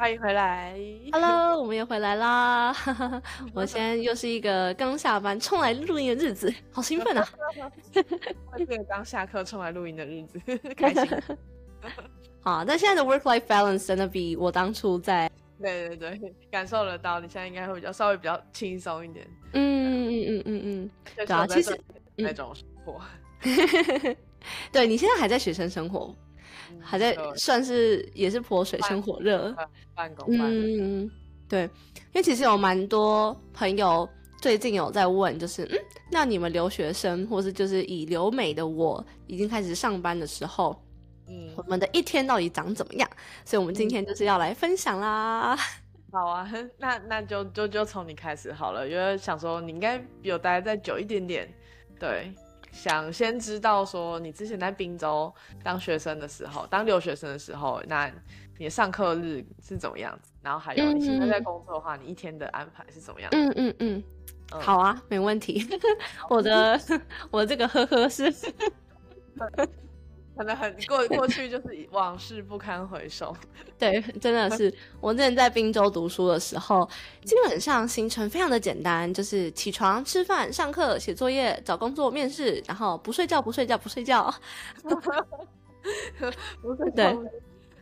欢迎回来，Hello，我们又回来啦！我现在又是一个刚下班冲来录音的日子，好兴奋啊！这个刚下课冲来录音的日子，开心。好，那现在的 work life balance 真的比我当初在……对对对，感受得到，你现在应该会比较稍微比较轻松一点。嗯嗯嗯嗯嗯，对啊，其实那种生活，对你现在还在学生生活。还在算是也是泼水生火热，办公嗯，对，因为其实有蛮多朋友最近有在问，就是嗯，那你们留学生或是就是以留美的我已经开始上班的时候，嗯，我们的一天到底长怎么样？所以我们今天就是要来分享啦。好啊，那那就就就从你开始好了，因为想说你应该比我待再久一点点，对。想先知道说，你之前在滨州当学生的时候，当留学生的时候，那你的上课日是怎么样子？然后还有你现在在工作的话，你一天的安排是怎么样？嗯嗯嗯，好啊，没问题。我的我这个呵呵是。可能很过 过去就是往事不堪回首，对，真的是 我之前在滨州读书的时候，基本上行程非常的简单，就是起床、吃饭、上课、写作业、找工作、面试，然后不睡觉、不睡觉、不睡觉。不睡对，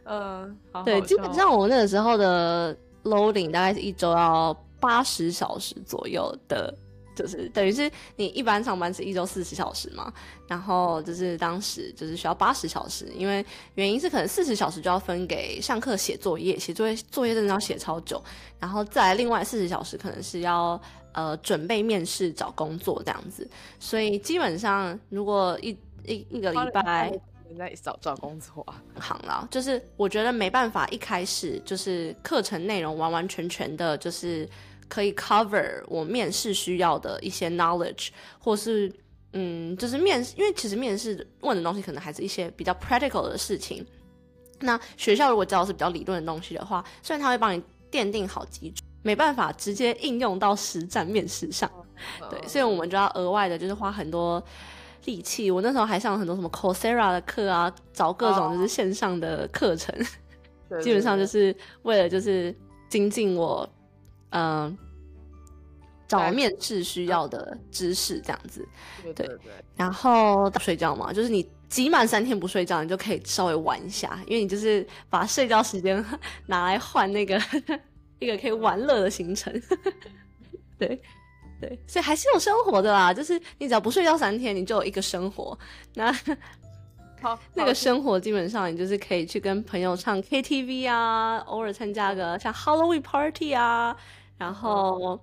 嗯，对，基本上我那个时候的 loading 大概是一周要八十小时左右的。就是等于是你一般上班是一周四十小时嘛，然后就是当时就是需要八十小时，因为原因是可能四十小时就要分给上课写作业，写作业作业真的要写超久，然后再另外四十小时可能是要呃准备面试找工作这样子，所以基本上如果一一一个礼拜在找找工作啊，好了，就是我觉得没办法一开始就是课程内容完完全全的就是。可以 cover 我面试需要的一些 knowledge，或是嗯，就是面试，因为其实面试问的东西可能还是一些比较 practical 的事情。那学校如果教的是比较理论的东西的话，虽然他会帮你奠定好基础，没办法直接应用到实战面试上。对，所以我们就要额外的，就是花很多力气。我那时候还上了很多什么 Coursera 的课啊，找各种就是线上的课程，基本上就是为了就是精进我。嗯，找面试需要的知识这样子，对对对。然后睡觉嘛，就是你挤满三天不睡觉，你就可以稍微玩一下，因为你就是把睡觉时间 拿来换那个 一个可以玩乐的行程。对对，所以还是有生活的啦，就是你只要不睡觉三天，你就有一个生活。那好，那个生活基本上你就是可以去跟朋友唱 KTV 啊，偶尔参加个像 Halloween party 啊。然后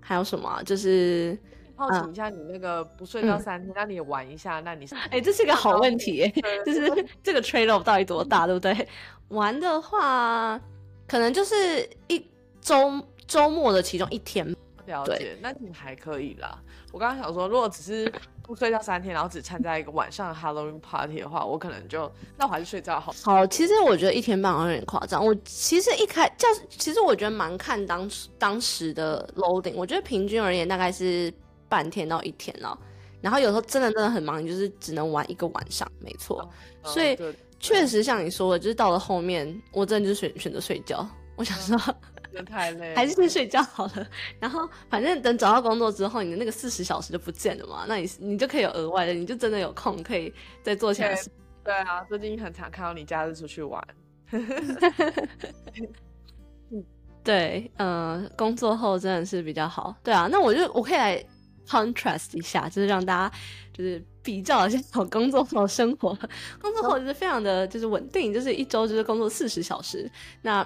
还有什么？就是好奇一下，你那个不睡觉三天，那你玩一下，那你哎，这是个好问题，就是这个 trade off 到底多大，对不对？玩的话，可能就是一周周末的其中一天。了解，那你还可以啦。我刚刚想说，如果只是不睡觉三天，然后只参加一个晚上的 Halloween party 的话，我可能就那我还是睡觉好。好，其实我觉得一天半好像有点夸张。我其实一开教，其实我觉得蛮看当时当时的 loading。我觉得平均而言大概是半天到一天了。然后有时候真的真的很忙，你就是只能玩一个晚上，没错。所以确实像你说的，就是到了后面，我真的就选选择睡觉。我想说。太累，还是先睡觉好了。然后反正等找到工作之后，你的那个四十小时就不见了嘛。那你你就可以有额外的，你就真的有空可以再做起来。对啊，最近很常看到你假日出去玩。对，嗯，工作后真的是比较好。对啊，那我就我可以来 contrast 一下，就是让大家就是比较一下我工作后生活。工作后就是非常的就是稳定，就是一周就是工作四十小时。那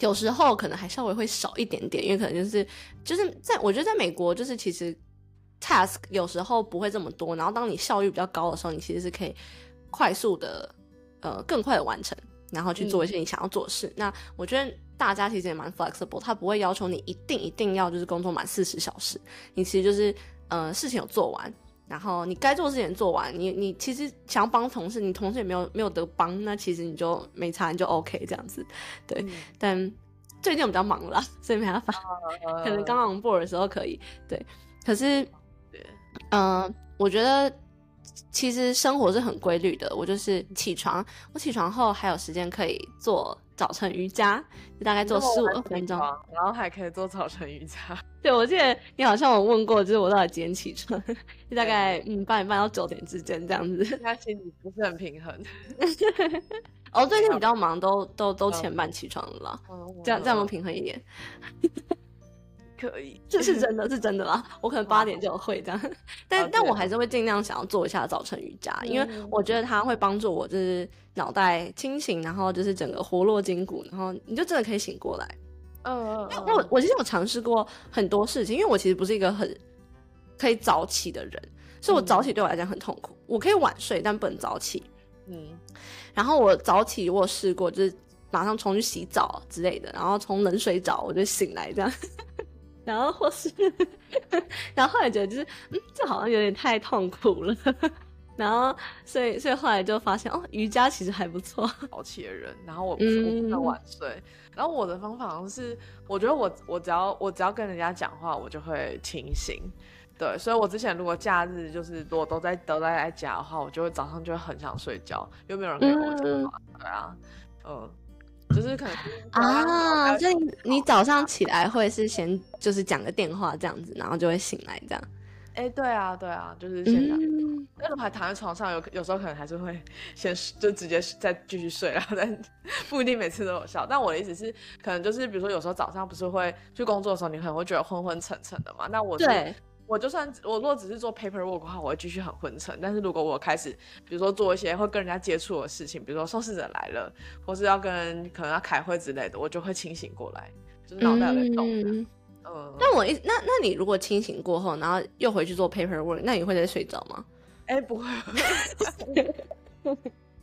有时候可能还稍微会少一点点，因为可能就是就是在我觉得在美国就是其实 task 有时候不会这么多，然后当你效率比较高的时候，你其实是可以快速的呃更快的完成，然后去做一些你想要做的事。那我觉得大家其实也蛮 flexible，他不会要求你一定一定要就是工作满四十小时，你其实就是呃事情有做完。然后你该做的事情做完，你你其实想要帮同事，你同事也没有没有得帮，那其实你就没差，你就 OK 这样子，对。但最近我比较忙啦，所以没办法，可能刚刚 on board 的时候可以，对。可是，嗯，我觉得其实生活是很规律的，我就是起床，我起床后还有时间可以做。早晨瑜伽就大概做十五二分钟，然后还可以做早晨瑜伽。对，我记得你好像有问过，就是我到底几点起床？就大概嗯八点半到九点之间这样子。他心里不是很平衡。哦，最近比较忙，都都都前半起床了，这样这样能平衡一点。可以，这是真的是真的啦。我可能八点就会这样，但但我还是会尽量想要做一下早晨瑜伽，因为我觉得它会帮助我，就是脑袋清醒，然后就是整个活络筋骨，然后你就真的可以醒过来。嗯嗯。我我其实有尝试过很多事情，因为我其实不是一个很可以早起的人，所以我早起对我来讲很痛苦。我可以晚睡，但不能早起。嗯。然后我早起我试过，就是马上冲去洗澡之类的，然后冲冷水澡，我就醒来这样。然后或是，然后后来觉得就是，嗯，这好像有点太痛苦了。然后，所以，所以后来就发现，哦，瑜伽其实还不错。早起的人，然后我不是不能晚睡。然后我的方法好像是，我觉得我我只要我只要跟人家讲话，我就会清醒。对，所以我之前如果假日就是如果都在都在家的话，我就会早上就会很想睡觉，又没有人可以跟我讲话。对啊，嗯。就是可能啊，就你早上起来会是先就是讲个电话这样子，然后就会醒来这样。哎，对啊，对啊，就是现在那种还躺在床上，有有时候可能还是会先就直接再继续睡，然后但 不一定每次都有效。但我的意思是，可能就是比如说有时候早上不是会去工作的时候，你可能会觉得昏昏沉沉的嘛。那我是。我就算我如果只是做 paperwork 的话，我会继续很昏沉。但是如果我开始，比如说做一些会跟人家接触的事情，比如说受试者来了，或是要跟可能要开会之类的，我就会清醒过来，就是脑袋在动。嗯，那我一那那你如果清醒过后，然后又回去做 paperwork，那你会再睡着吗？哎，不会。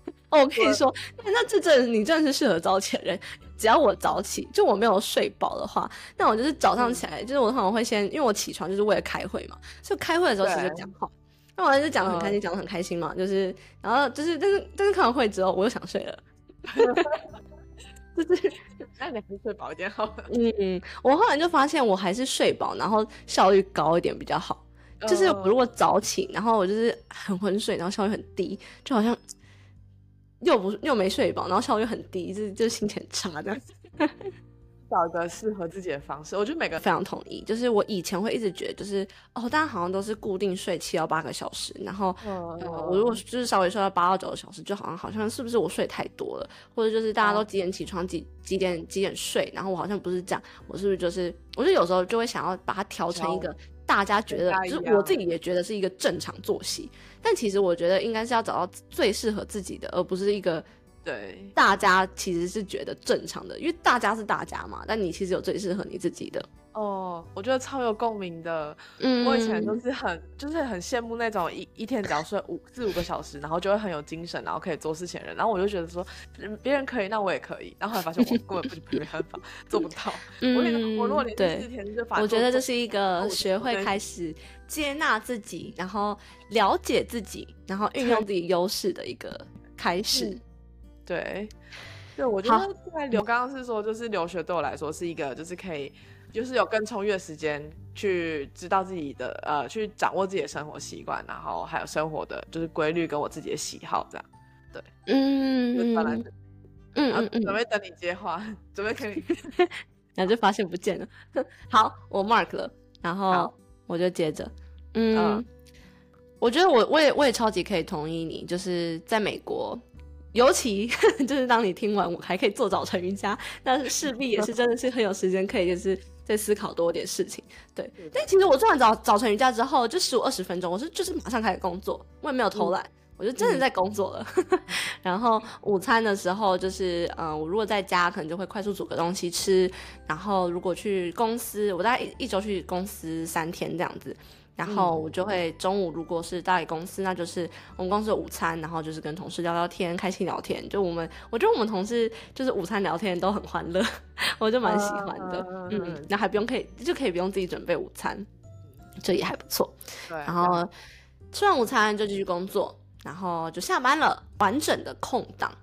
哦，我跟你说，那这阵你真的是适合早起的人。只要我早起，就我没有睡饱的话，那我就是早上起来，就是我可能会先，因为我起床就是为了开会嘛，就开会的时候其实讲话，那我就讲的很开心，讲的很开心嘛，就是，然后就是，但是但是开完会之后，我又想睡了，就是，那你还是睡饱一点好。嗯嗯，我后来就发现我还是睡饱，然后效率高一点比较好。就是我如果早起，然后我就是很昏睡，然后效率很低，就好像。又不又没睡饱，然后效率很低，就就心情很差这样子。找一个适合自己的方式，我觉得每个非常同意。就是我以前会一直觉得，就是哦，大家好像都是固定睡七到八个小时，然后我如果就是稍微睡到八到九个小时，就好像好像是不是我睡太多了，或者就是大家都几点起床，几几点几点睡，然后我好像不是这样，我是不是就是，我就有时候就会想要把它调成一个。大家觉得，就是我自己也觉得是一个正常作息，但其实我觉得应该是要找到最适合自己的，而不是一个对大家其实是觉得正常的，因为大家是大家嘛，但你其实有最适合你自己的。哦，我觉得超有共鸣的。嗯，我以前都是很，就是很羡慕那种一一天只要睡五四五个小时，然后就会很有精神，然后可以做事情的人。然后我就觉得说，别人可以，那我也可以。然后后来发现我根本不 没办法做不到。嗯，我如果连四天就发，我觉得这是一个学会开始接纳自己，然后了解自己，然后运用自己优势的一个开始。对，对，我觉得在留刚刚是说，就是留学对我来说是一个，就是可以。就是有更充裕的时间去知道自己的呃，去掌握自己的生活习惯，然后还有生活的就是规律跟我自己的喜好这样，对，嗯，嗯嗯嗯，准备等你接话，准备可以，然后就发现不见了。好，我 mark 了，然后我就接着，嗯，我觉得我我也我也超级可以同意你，就是在美国。尤其 就是当你听完我还可以做早晨瑜伽，那势必也是真的是很有时间可以就是再思考多点事情。对，但其实我做完早早晨瑜伽之后，就十五二十分钟，我是就是马上开始工作，我也没有偷懒，我就真的在工作了。然后午餐的时候，就是嗯，我如果在家可能就会快速煮个东西吃，然后如果去公司，我大概一一周去公司三天这样子。然后我就会中午如果是大理公司，那就是我们公司的午餐，然后就是跟同事聊聊天，开心聊天。就我们，我觉得我们同事就是午餐聊天都很欢乐，我就蛮喜欢的。嗯，那还不用可以就可以不用自己准备午餐，这也还不错。对，然后吃完午餐就继续工作，然后就下班了，完整的空档。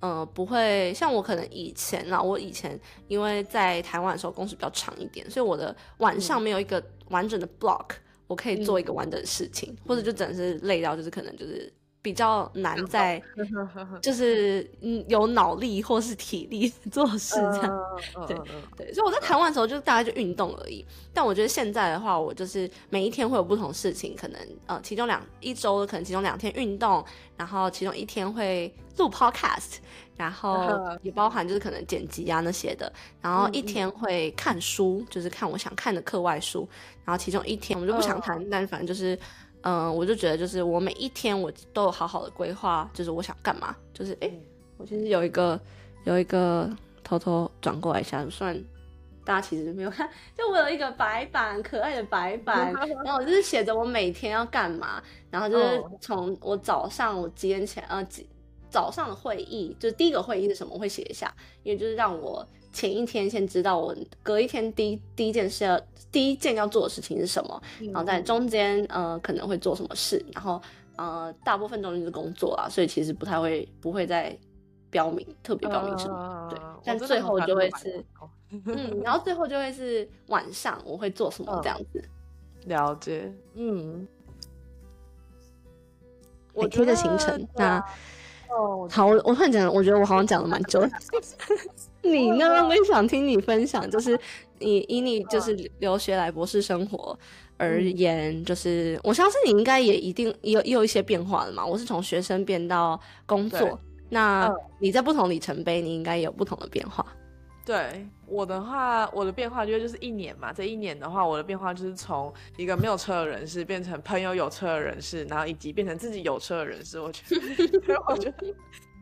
呃，不会像我可能以前啦，我以前因为在台湾的时候工时比较长一点，所以我的晚上没有一个完整的 block，我可以做一个完整的事情，或者就只能是累到就是可能就是比较难在，就是嗯有脑力或是体力 做事这样，对对，所以我在台湾的时候就大概就运动而已，但我觉得现在的话，我就是每一天会有不同事情，可能呃其中两一周可能其中两天运动，然后其中一天会。录 podcast，然后 也包含就是可能剪辑啊那些的，然后一天会看书，就是看我想看的课外书，然后其中一天我们就不想谈，但反正就是，嗯，我就觉得就是我每一天我都有好好的规划，就是我想干嘛，就是哎，我其实有一个有一个偷偷转过来一下，算大家其实没有看，就我有一个白板，可爱的白板，然后我就是写着我每天要干嘛，然后就是从我早上我几点起来，呃几。早上的会议就是第一个会议是什么？我会写一下，因为就是让我前一天先知道我隔一天第一第一件事要第一件要做的事情是什么，然后在中间呃可能会做什么事，然后呃大部分中间是工作啊，所以其实不太会不会再标明特别标明什么，对，但最后就会是嗯，然后最后就会是晚上我会做什么这样子，了解，嗯，我觉得行程那。哦，好，我我突然讲，我觉得我好像讲了蛮久。你呢？我也想听你分享，就是你以你就是留学来博士生活而言，就是我相信你应该也一定有也有一些变化了嘛。我是从学生变到工作，那你在不同里程碑，你应该也有不同的变化。对我的话，我的变化就就是一年嘛。这一年的话，我的变化就是从一个没有车的人士变成朋友有车的人士，然后以及变成自己有车的人士。我觉得，我觉得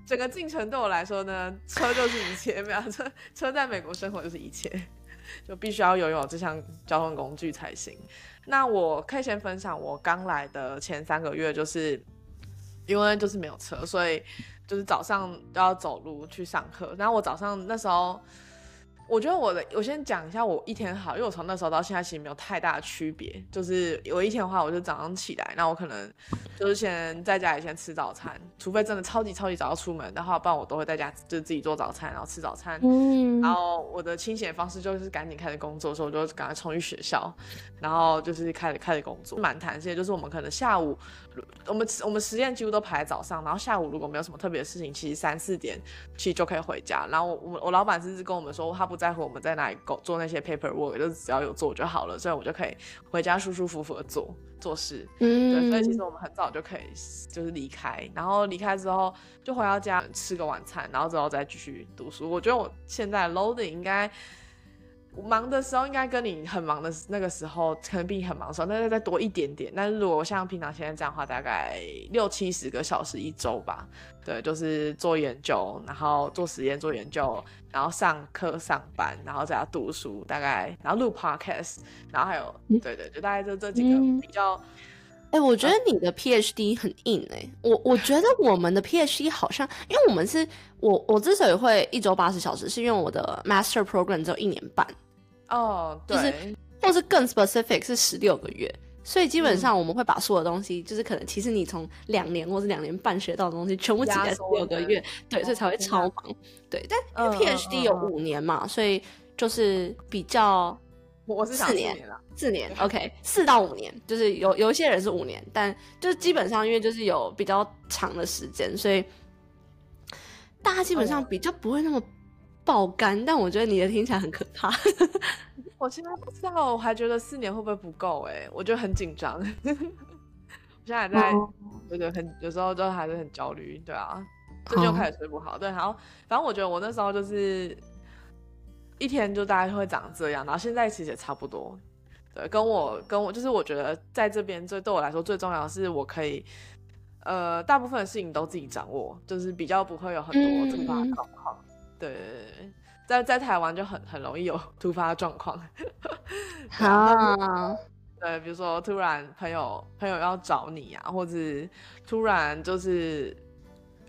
整个进程对我来说呢，车就是一切，没有车，车在美国生活就是一切，就必须要拥有这项交通工具才行。那我可以先分享我刚来的前三个月，就是因为就是没有车，所以就是早上都要走路去上课。然后我早上那时候。我觉得我的，我先讲一下我一天好，因为我从那时候到现在其实没有太大的区别。就是 有一天的话，我就早上起来，那我可能就是先在家里先吃早餐，除非真的超级超级早要出门的话，不然我都会在家就是自己做早餐，然后吃早餐。嗯。然后我的清闲方式就是赶紧开始工作，所以我就赶快冲去学校，然后就是开始开始工作，蛮弹性。就是我们可能下午，我们我们实验几乎都排在早上，然后下午如果没有什么特别的事情，其实三四点其实就可以回家。然后我我我老板甚至跟我们说他不。在乎我们在哪里做做那些 paperwork，就只要有做就好了，所以我就可以回家舒舒服服的做做事。嗯，对，所以其实我们很早就可以就是离开，然后离开之后就回到家吃个晚餐，然后之后再继续读书。我觉得我现在 loading 应该。忙的时候应该跟你很忙的那个时候，可能比你很忙的时候，那就再多一点点。但是如果像平常现在这样的话，大概六七十个小时一周吧。对，就是做研究，然后做实验、做研究，然后上课、上班，然后在家读书，大概然后录 podcast，然后还有对对，就大概就这几个比较。哎，我觉得你的 PhD 很硬哎。我我觉得我们的 PhD 好像，因为我们是我我之所以会一周八十小时，是因为我的 Master Program 只有一年半。哦，对就是，或是更 specific 是十六个月，所以基本上我们会把所有东西，就是可能其实你从两年或是两年半学到的东西，全部挤在十六个月，对，所以才会超忙。对，但因为 PhD 有五年嘛，所以就是比较，我是四年了，四年，OK，四到五年，就是有有一些人是五年，但就是基本上因为就是有比较长的时间，所以大家基本上比较不会那么。爆肝，但我觉得你的听起来很可怕。我现在不知道，我还觉得四年会不会不够？哎，我就很紧张。我现在还在，对对，很有时候都还是很焦虑。对啊，最近又开始睡不好。对，然后反正我觉得我那时候就是一天就大概会长这样，然后现在其实也差不多。对，跟我跟我就是我觉得在这边最对我来说最重要的是我可以，呃，大部分的事情都自己掌握，就是比较不会有很多突发状况。对，在在台湾就很很容易有 突发状况。好，对，比如说突然朋友朋友要找你啊，或者突然就是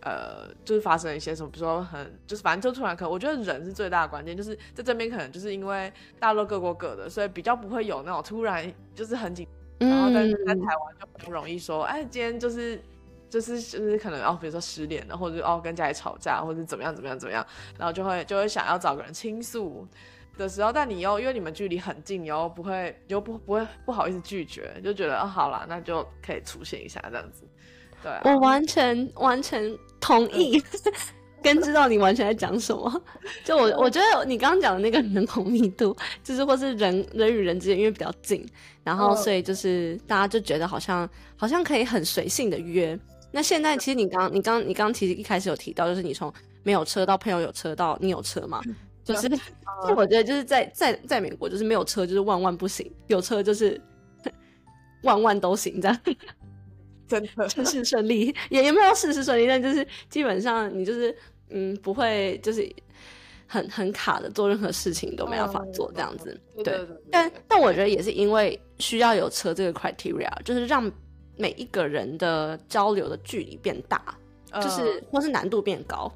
呃，就是发生一些什么，比如说很就是反正就突然可能，我觉得人是最大的关键，就是在这边可能就是因为大陆各过各的，所以比较不会有那种突然就是很紧，然后但是在台湾就不容易说，哎，今天就是就是就是可能哦，比如说失恋了，或者哦跟家里吵架，或者怎么样怎么样怎么样，然后就会就会想要找个人倾诉。的时候，但你又因为你们距离很近，你又不会，又不不会不好意思拒绝，就觉得哦，好了，那就可以出现一下这样子。对，我完全完全同意，跟知道你完全在讲什么。就我我觉得你刚刚讲的那个人口密度，就是或是人人与人之间因为比较近，然后所以就是大家就觉得好像好像可以很随性的约。那现在其实你刚你刚你刚其实一开始有提到，就是你从没有车到朋友有车到你有车嘛。就是，我觉得就是在在在美国，就是没有车就是万万不行，有车就是 万万都行，这样真的事事顺利，也也没有事事顺利，但就是基本上你就是嗯不会就是很很卡的做任何事情都没办法做这样子，对。但但我觉得也是因为需要有车这个 criteria，就是让每一个人的交流的距离变大，就是或是难度变高。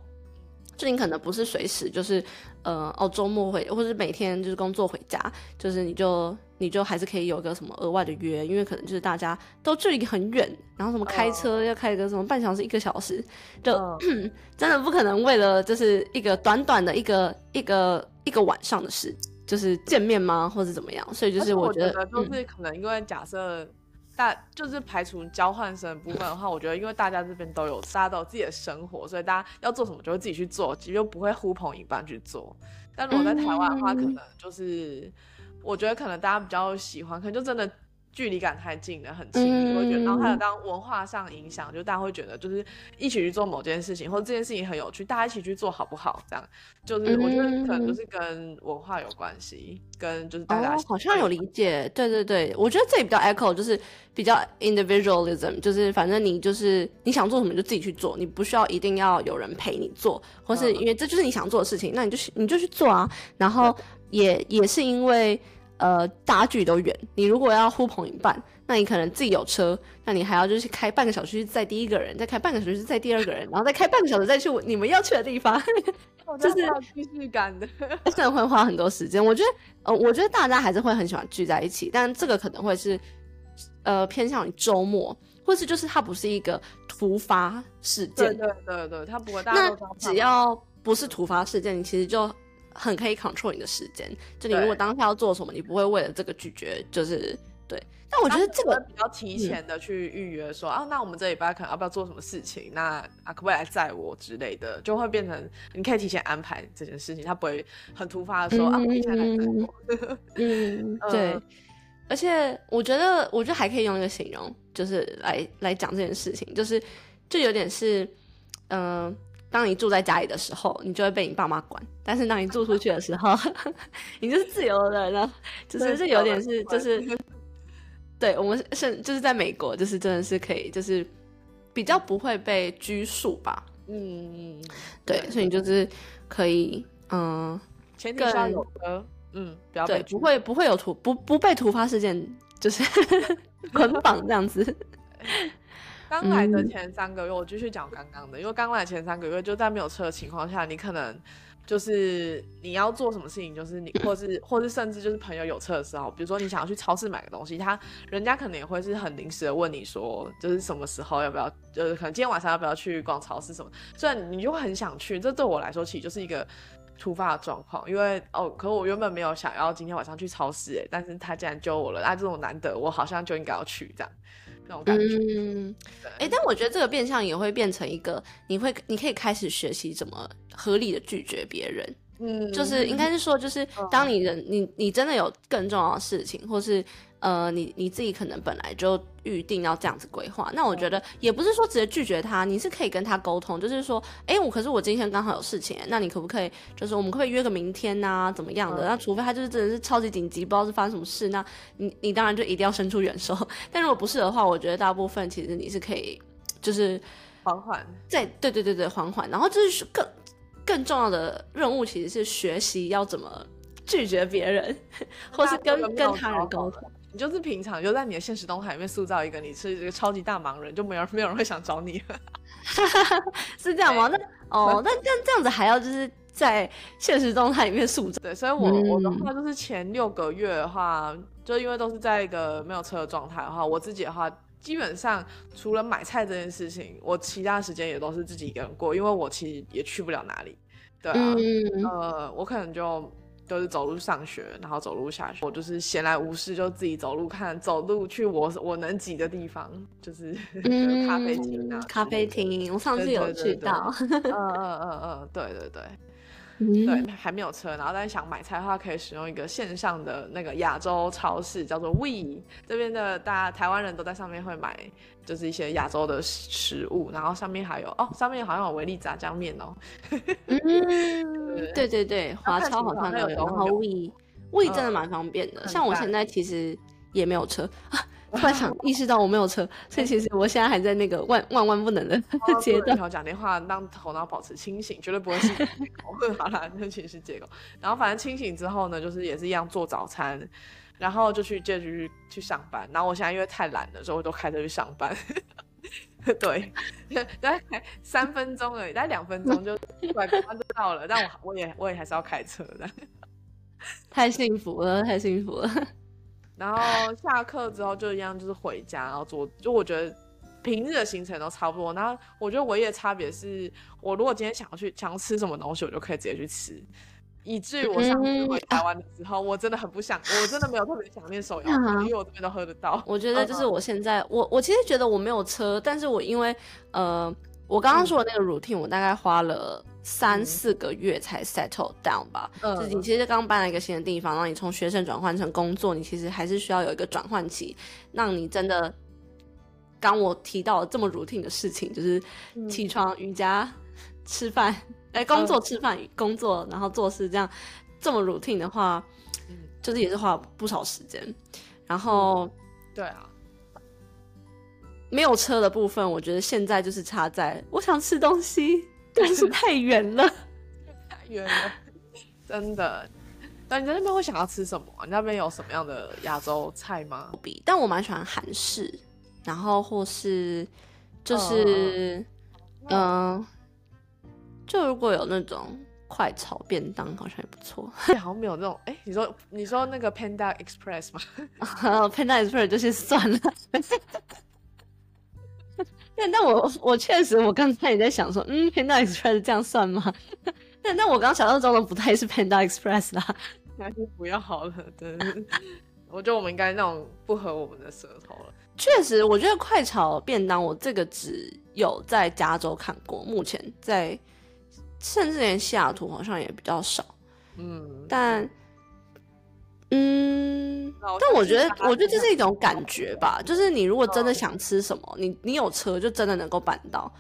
就你可能不是随时就是，呃，哦，周末回或者每天就是工作回家，就是你就你就还是可以有个什么额外的约，因为可能就是大家都距离很远，然后什么开车要开个什么半小时一个小时，就 真的不可能为了就是一个短短的一个一个一个晚上的事，就是见面吗，或者怎么样？所以就是我觉得就是可能因为假设。大就是排除交换生部分的话，我觉得因为大家这边都有大家都有自己的生活，所以大家要做什么就会自己去做，其实就不会呼朋引伴去做。但如果在台湾的话，可能就是我觉得可能大家比较喜欢，可能就真的。距离感太近了，很亲密，会觉得，然后还有当文化上影响，就大家会觉得，就是一起去做某件事情，或者这件事情很有趣，大家一起去做好不好？这样，就是我觉得可能就是跟文化有关系，跟就是大家好像有理解，对对对，我觉得这也比较 echo，就是比较 individualism，就是反正你就是你想做什么就自己去做，你不需要一定要有人陪你做，或是因为这就是你想做的事情，那你就你就去做啊，然后也也是因为。呃，大家距离都远，你如果要呼朋引伴，那你可能自己有车，那你还要就是开半个小时载第一个人，再开半个小时载第二个人，然后再开半个小时再去你们要去的地方，就是仪式感的，真的会花很多时间。我觉得，呃，我觉得大家还是会很喜欢聚在一起，但这个可能会是，呃，偏向于周末，或是就是它不是一个突发事件，对对对，它不会。那只要不是突发事件，你其实就。很可以 control 你的时间，就你如果当下要做什么，你不会为了这个拒绝，就是对。但我觉得这个比较提前的去预约，说啊，那我们这礼拜可能要不要做什么事情？那啊，可不可以来载我之类的，就会变成你可以提前安排这件事情，他不会很突发的说啊，我提前来载我。嗯，对。而且我觉得，我觉得还可以用一个形容，就是来来讲这件事情，就是就有点是，嗯。当你住在家里的时候，你就会被你爸妈管；但是当你住出去的时候，你就是自由的人。就是这有点是，就是 对我们是就是在美国，就是真的是可以，就是比较不会被拘束吧。嗯，对，所以你就是可以，嗯，前提下有的，嗯，不要对，不会不会有突不不被突发事件就是 捆绑这样子。刚来的前三个月，我继续讲刚刚的，因为刚来前三个月就在没有车的情况下，你可能就是你要做什么事情，就是你或是或是甚至就是朋友有车的时候，比如说你想要去超市买个东西，他人家可能也会是很临时的问你说，就是什么时候要不要，就是可能今天晚上要不要去逛超市什么，虽然你就会很想去，这对我来说其实就是一个突发的状况，因为哦，可我原本没有想要今天晚上去超市，哎，但是他竟然揪我了，那这种难得，我好像就应该要去这样。那种感觉，嗯，哎，但我觉得这个变相也会变成一个，你会，你可以开始学习怎么合理的拒绝别人，嗯，就是应该是说，就是当你人，你你真的有更重要的事情，或是。呃，你你自己可能本来就预定要这样子规划，那我觉得也不是说直接拒绝他，你是可以跟他沟通，就是说，哎，我可是我今天刚好有事情，那你可不可以，就是我们可不可以约个明天呐？怎么样的？那除非他就是真的是超级紧急，不知道是发生什么事，那你你当然就一定要伸出援手。但如果不是的话，我觉得大部分其实你是可以，就是缓缓，再对对对对缓缓，然后就是更更重要的任务其实是学习要怎么拒绝别人，或是跟跟他人沟通。你就是平常就在你的现实动态里面塑造一个你是一个超级大忙人，就没有没有人会想找你。是这样吗？那哦，那这样这样子还要就是在现实动态里面塑造。对，所以我我的话就是前六个月的话，就因为都是在一个没有车的状态的话，我自己的话基本上除了买菜这件事情，我其他时间也都是自己一个人过，因为我其实也去不了哪里。对啊，呃，我可能就。都是走路上学，然后走路下学。我就是闲来无事，就自己走路看，走路去我我能挤的地方，就是 咖啡厅啊。咖啡厅，我上次有去到。嗯嗯嗯嗯，对对对。对，还没有车，然后但是想买菜的话，可以使用一个线上的那个亚洲超市，叫做 We 这边的，大家台湾人都在上面会买，就是一些亚洲的食物，然后上面还有 哦，上面好像有维力炸酱面哦。嗯，对。对对，华超好像有，然后 We We 真的蛮方便的，像我现在其实也没有车。突然想意识到我没有车，所以其实我现在还在那个万万万不能的 阶段。讲电话让头脑保持清醒，绝对不会是 借口。好了，那其实是借口。然后反正清醒之后呢，就是也是一样做早餐，然后就去接着去去上班。然后我现在因为太懒了，所以我都开车去上班。对，大概三分钟而已，大概两分钟就快刚刚就到了。但我我也我也还是要开车的。太幸福了，太幸福了。然后下课之后就一样，就是回家，然后做。就我觉得平日的行程都差不多。然后我觉得唯一的差别是，我如果今天想要去想要吃什么东西，我就可以直接去吃。以至于我上次回台湾的时候，我真的很不想，我真的没有特别想念手摇，因为我这边都喝得到。我觉得就是我现在，我我其实觉得我没有车，但是我因为呃，我刚刚说的那个 routine，我大概花了。三四个月才 settle down 吧，嗯，就是你其实刚搬了一个新的地方，然后你从学生转换成工作，你其实还是需要有一个转换期，让你真的，刚我提到这么 routine 的事情，就是起床、瑜伽、吃饭，哎，工作、吃饭、工作，然后做事，这样这么 routine 的话，就是也是花不少时间。然后，对啊，没有车的部分，我觉得现在就是差在我想吃东西。但是太远了，太远了，真的。那你在那边会想要吃什么？你那边有什么样的亚洲菜吗？但我蛮喜欢韩式，然后或是就是嗯，就如果有那种快炒便当，好像也不错。好像没有那种，哎，你说你说那个 Panda Express 吗？Panda Express 就是算了。但但我 我确实，我刚才也在想说，嗯，Panda Express 这样算吗？但但我刚想象中的不太是 Panda Express 啦，那就不要好了。对，我觉得我们应该那种不合我们的舌头了。确实，我觉得快炒便当，我这个只有在加州看过，目前在甚至连西雅图好像也比较少。嗯，但。嗯，但我觉得，我觉得这是一种感觉吧，就是你如果真的想吃什么，你你有车就真的能够办到。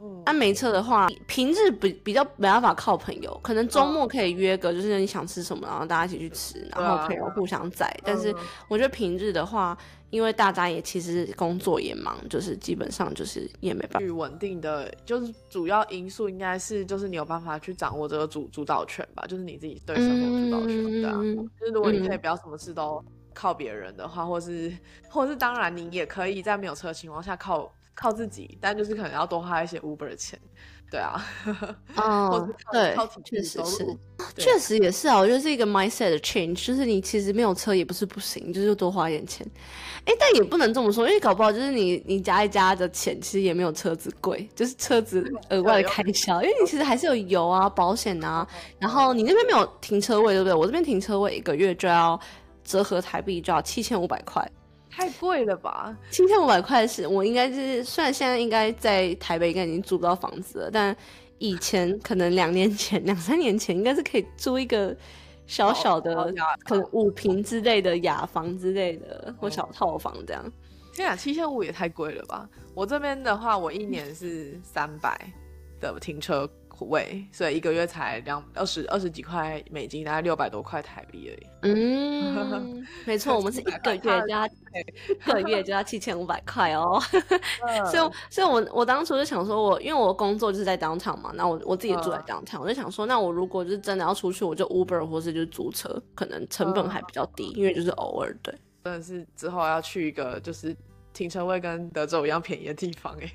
嗯，但没车的话，平日比比较没办法靠朋友，可能周末可以约个，就是你想吃什么，然后大家一起去吃，然后朋友互相载。但是我觉得平日的话。因为大家也其实工作也忙，就是基本上就是也没办法。去稳定的，就是主要因素应该是就是你有办法去掌握这个主主导权吧，就是你自己对生活主导权的。就是如果你可以不要什么事都靠别人的话，或是 或是当然你也可以在没有车的情况下靠靠自己，但就是可能要多花一些 Uber 的钱。对啊，嗯，对，确实是，确实也是啊。我觉得是一个 mindset 的 change，就是你其实没有车也不是不行，就是多花一点钱。哎，但也不能这么说，因为搞不好就是你你加一加的钱，其实也没有车子贵，就是车子额外的开销。因为你其实还是有油啊、保险啊，然后你那边没有停车位，对不对？我这边停车位一个月就要折合台币就要七千五百块。太贵了吧？七千五百块是我应该是，虽然现在应该在台北应该已经租不到房子了，但以前可能两年前、两三年前应该是可以租一个小小的，可能五平之类的雅房之类的或小套房这样。天啊，七千五也太贵了吧！我这边的话，我一年是三百的停车。位，所以一个月才两二十二十几块美金，大概六百多块台币而已。嗯，没错，我们是一个月就要一个月就要七千五百块哦。所以，所以我我当初就想说，我因为我工作就是在当场嘛，那我我自己住在当场，我就想说，那我如果就是真的要出去，我就 Uber 或是就是租车，可能成本还比较低，因为就是偶尔对。真的是之后要去一个就是停车位跟德州一样便宜的地方哎。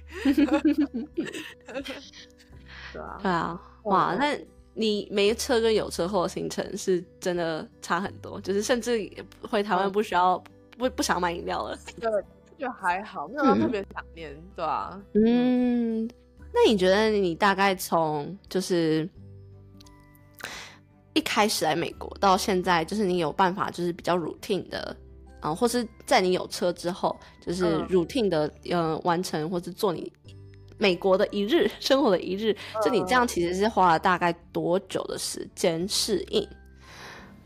对啊，对啊，哇，那你没车跟有车后的行程是真的差很多，就是甚至回台湾不需要不不想买饮料了。对，就还好，没有特别想念，对啊？嗯，那你觉得你大概从就是一开始来美国到现在，就是你有办法就是比较 routine 的，啊，或是在你有车之后，就是 routine 的呃完成或是做你。美国的一日 生活的一日，就你这样其实是花了大概多久的时间适应？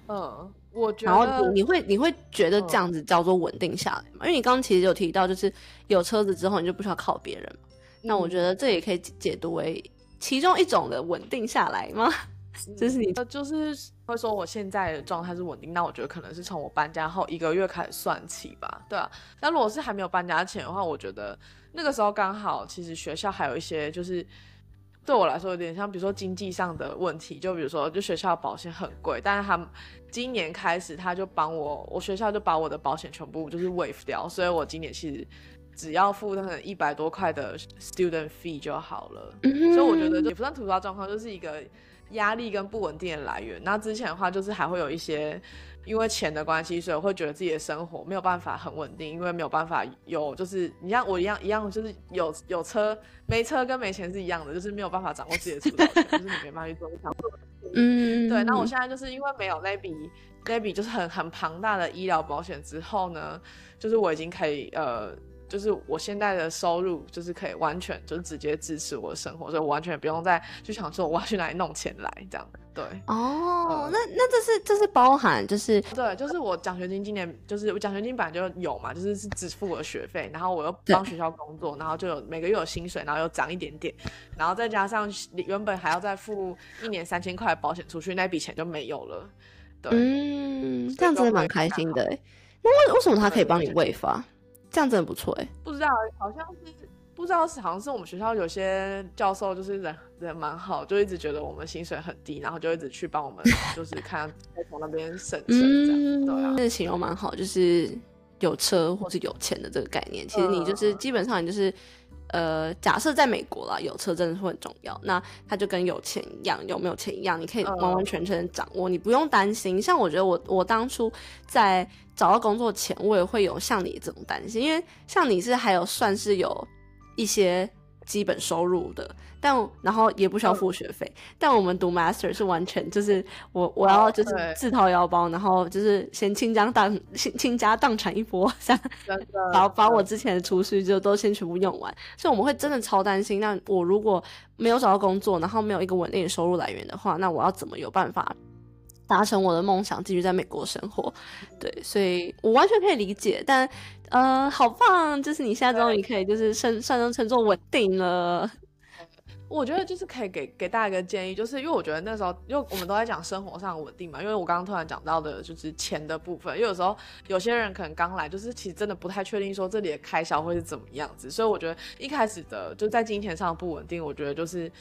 嗯，我觉得，然后你你会你会觉得这样子叫做稳定下来吗？因为你刚刚其实有提到，就是有车子之后你就不需要靠别人嘛那我觉得这也可以解读为其中一种的稳定下来吗？就是你就是会说我现在的状态是稳定，那我觉得可能是从我搬家后一个月开始算起吧，对啊。那如果是还没有搬家前的话，我觉得。那个时候刚好，其实学校还有一些就是对我来说有点像，比如说经济上的问题，就比如说就学校保险很贵，但是他今年开始他就帮我，我学校就把我的保险全部就是 waive 掉，所以我今年其实只要付那个一百多块的 student fee 就好了。所以我觉得也不算突发状况，就是一个压力跟不稳定的来源。那之前的话就是还会有一些。因为钱的关系，所以我会觉得自己的生活没有办法很稳定，因为没有办法有，就是你像我一样一样，就是有有车没车跟没钱是一样的，就是没有办法掌握自己的主导权，就是你没办法去做想做的事嗯，对。那我现在就是因为没有那笔那笔就是很很庞大的医疗保险之后呢，就是我已经可以呃。就是我现在的收入，就是可以完全就是直接支持我的生活，所以我完全不用再去想说我要去哪里弄钱来这样。对，哦，那那这是这是包含就是对，就是我奖学金今年就是我奖学金本来就有嘛，就是是只付我的学费，然后我又帮学校工作，然后就有每个月有薪水，然后又涨一点点，然后再加上原本还要再付一年三千块保险出去，那笔钱就没有了。对，嗯，这样真的蛮开心的。那为为什么他可以帮你未发？这样真的不错哎，不知道好像是不知道是好像是我们学校有些教授就是人人蛮好，就一直觉得我们薪水很低，然后就一直去帮我们 就是看从那边省省这样。对啊，那形容蛮好，就是有车或是有钱的这个概念。其实你就是基本上你就是呃，假设在美国啦，有车真的是很重要。那它就跟有钱一样，有没有钱一样，你可以完完全全掌握，你不用担心。像我觉得我我当初在。找到工作前，我也会有像你这种担心，因为像你是还有算是有一些基本收入的，但然后也不需要付学费。但我们读 master 是完全就是我我要就是自掏腰包，然后就是先倾家荡倾家荡产一波，把把我之前的储蓄就都先全部用完。所以我们会真的超担心，那我如果没有找到工作，然后没有一个稳定的收入来源的话，那我要怎么有办法？达成我的梦想，继续在美国生活，对，所以我完全可以理解。但，呃，好棒，就是你现在终于可以，就是算算称作稳定了。我觉得就是可以给给大家一个建议，就是因为我觉得那时候，因为我们都在讲生活上稳定嘛。因为我刚刚突然讲到的就是钱的部分，因为有时候有些人可能刚来，就是其实真的不太确定说这里的开销会是怎么样子，所以我觉得一开始的就在金钱上不稳定，我觉得就是。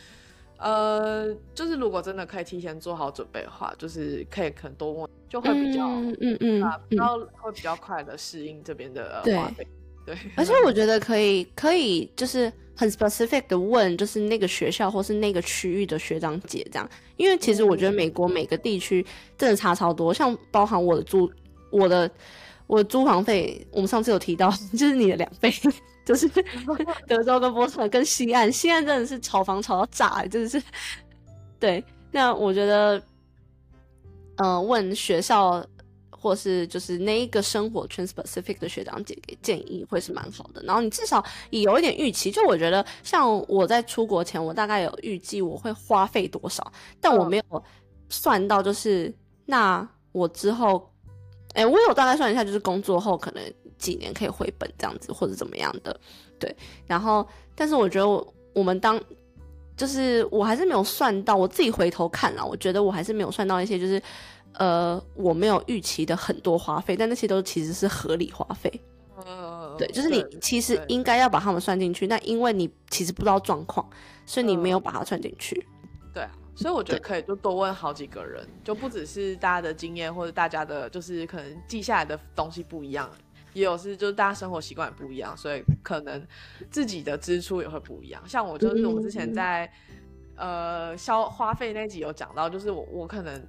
呃，就是如果真的可以提前做好准备的话，就是可以可能多问，就会比较嗯嗯啊，然后会比较快的适应这边的花费。对，而且我觉得可以可以就是很 specific 的问，就是那个学校或是那个区域的学长姐这样，因为其实我觉得美国每个地区真的差超多，像包含我的租我的我的租房费，我们上次有提到，就是你的两倍。就是 德州跟波特跟西岸，西岸真的是炒房炒到炸，真的是。对，那我觉得，嗯，问学校或是就是那一个生活圈 specific 的学长姐给建议会是蛮好的。然后你至少也有一点预期，就我觉得像我在出国前，我大概有预计我会花费多少，但我没有算到就是那我之后，哎，我有大概算一下，就是工作后可能。几年可以回本这样子，或者怎么样的，对。然后，但是我觉得我我们当就是我还是没有算到，我自己回头看了，我觉得我还是没有算到一些就是呃我没有预期的很多花费，但那些都其实是合理花费。对，就是你其实应该要把他们算进去，但因为你其实不知道状况，所以你没有把它算进去。对啊，所以我觉得可以就多问好几个人，就不只是大家的经验或者大家的，就是可能记下来的东西不一样，也有是就是大家生活习惯不一样，所以可能自己的支出也会不一样。像我就是我之前在呃消花费那集有讲到，就是我我可能。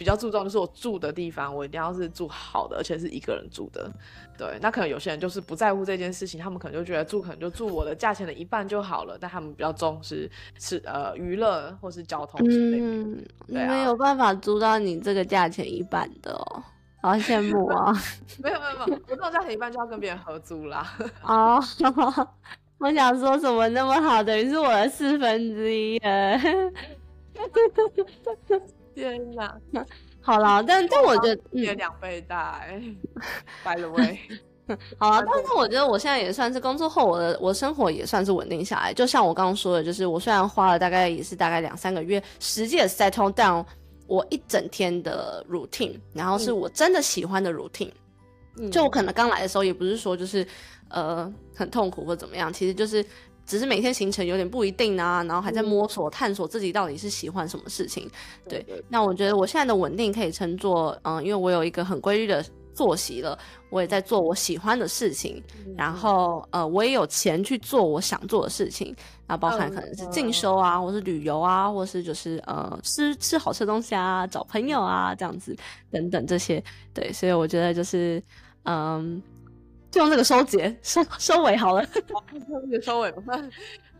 比较注重就是我住的地方，我一定要是住好的，而且是一个人住的。对，那可能有些人就是不在乎这件事情，他们可能就觉得住可能就住我的价钱的一半就好了，但他们比较重视是呃娱乐或是交通之类的。嗯，没有办法租到你这个价钱一半的哦，好羡慕 啊！没有没有没有，我这种家庭一般就要跟别人合租啦。哦，我想说什么那么好，等于是我的四分之一。天哪，好了，但但我觉得也两倍大哎，by the way，好了，但是我觉得我现在也算是工作后，我的我生活也算是稳定下来。就像我刚刚说的，就是我虽然花了大概也是大概两三个月，实际的 settle down 我一整天的 routine，然后是我真的喜欢的 routine。就我可能刚来的时候，也不是说就是呃很痛苦或怎么样，其实就是。只是每天行程有点不一定啊，然后还在摸索探索自己到底是喜欢什么事情。对，那我觉得我现在的稳定可以称作，嗯，因为我有一个很规律的作息了，我也在做我喜欢的事情，然后呃，我也有钱去做我想做的事情，那包含可能是进修啊，或是旅游啊，或是就是呃吃吃好吃的东西啊，找朋友啊这样子等等这些。对，所以我觉得就是嗯。就用这个收结收 收尾好了，这个收尾吧。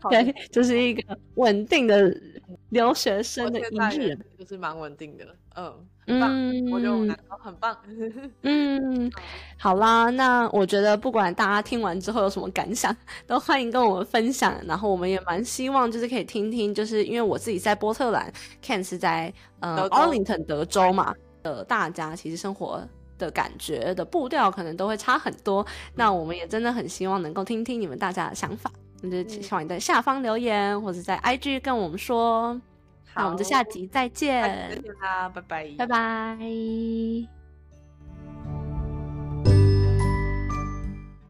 对，就是一个稳定的留学生的一日，就是蛮稳定的。嗯嗯，我觉得我男朋友很棒。嗯，好啦，那我觉得不管大家听完之后有什么感想，都欢迎跟我们分享。然后我们也蛮希望就是可以听听，就是因为我自己在波特兰，Ken 是在呃 Arlington 德州嘛的，大家其实生活。的感觉的步调可能都会差很多，那我们也真的很希望能够听听你们大家的想法，那就希望你在下方留言或者在 IG 跟我们说。那我们就下集再见，再见啦，拜拜，拜拜。